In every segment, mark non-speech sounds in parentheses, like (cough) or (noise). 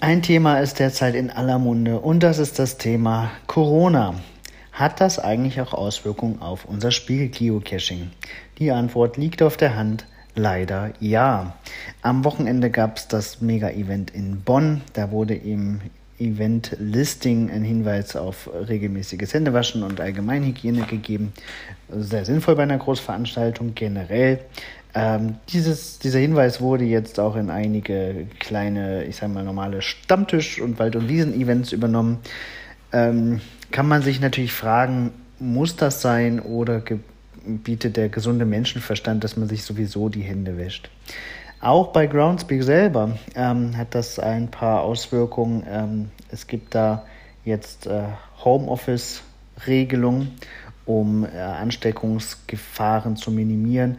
Ein Thema ist derzeit in aller Munde und das ist das Thema Corona. Hat das eigentlich auch Auswirkungen auf unser Spiel Geocaching? Die Antwort liegt auf der Hand. Leider ja. Am Wochenende gab es das Mega-Event in Bonn. Da wurde im Event-Listing ein Hinweis auf regelmäßiges Händewaschen und Allgemeinhygiene gegeben. Sehr sinnvoll bei einer Großveranstaltung generell. Ähm, dieses, dieser Hinweis wurde jetzt auch in einige kleine, ich sage mal normale Stammtisch- und Wald- und Wiesen-Events übernommen. Ähm, kann man sich natürlich fragen, muss das sein oder bietet der gesunde Menschenverstand, dass man sich sowieso die Hände wäscht? Auch bei Groundspeak selber ähm, hat das ein paar Auswirkungen. Ähm, es gibt da jetzt äh, Homeoffice-Regelungen, um äh, Ansteckungsgefahren zu minimieren.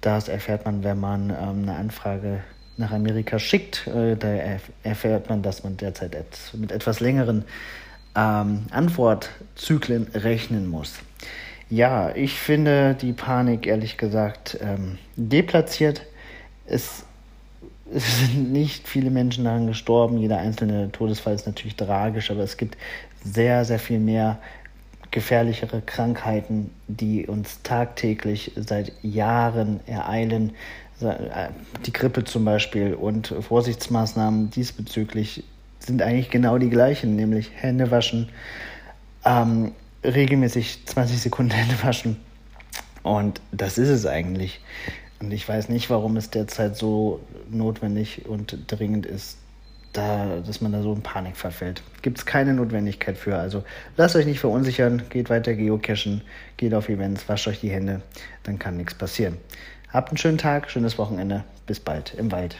Das erfährt man, wenn man ähm, eine Anfrage nach Amerika schickt. Äh, da erfährt man, dass man derzeit et mit etwas längeren ähm, Antwortzyklen rechnen muss. Ja, ich finde die Panik ehrlich gesagt ähm, deplatziert. Es, (laughs) es sind nicht viele Menschen daran gestorben. Jeder einzelne Todesfall ist natürlich tragisch, aber es gibt sehr, sehr viel mehr gefährlichere Krankheiten, die uns tagtäglich seit Jahren ereilen. Die Grippe zum Beispiel und Vorsichtsmaßnahmen diesbezüglich sind eigentlich genau die gleichen, nämlich Hände waschen, ähm, regelmäßig 20 Sekunden Hände waschen. Und das ist es eigentlich. Und ich weiß nicht, warum es derzeit so notwendig und dringend ist, da, dass man da so in Panik verfällt. Gibt es keine Notwendigkeit für. Also lasst euch nicht verunsichern, geht weiter geocachen, geht auf Events, wascht euch die Hände, dann kann nichts passieren. Habt einen schönen Tag, schönes Wochenende, bis bald im Wald.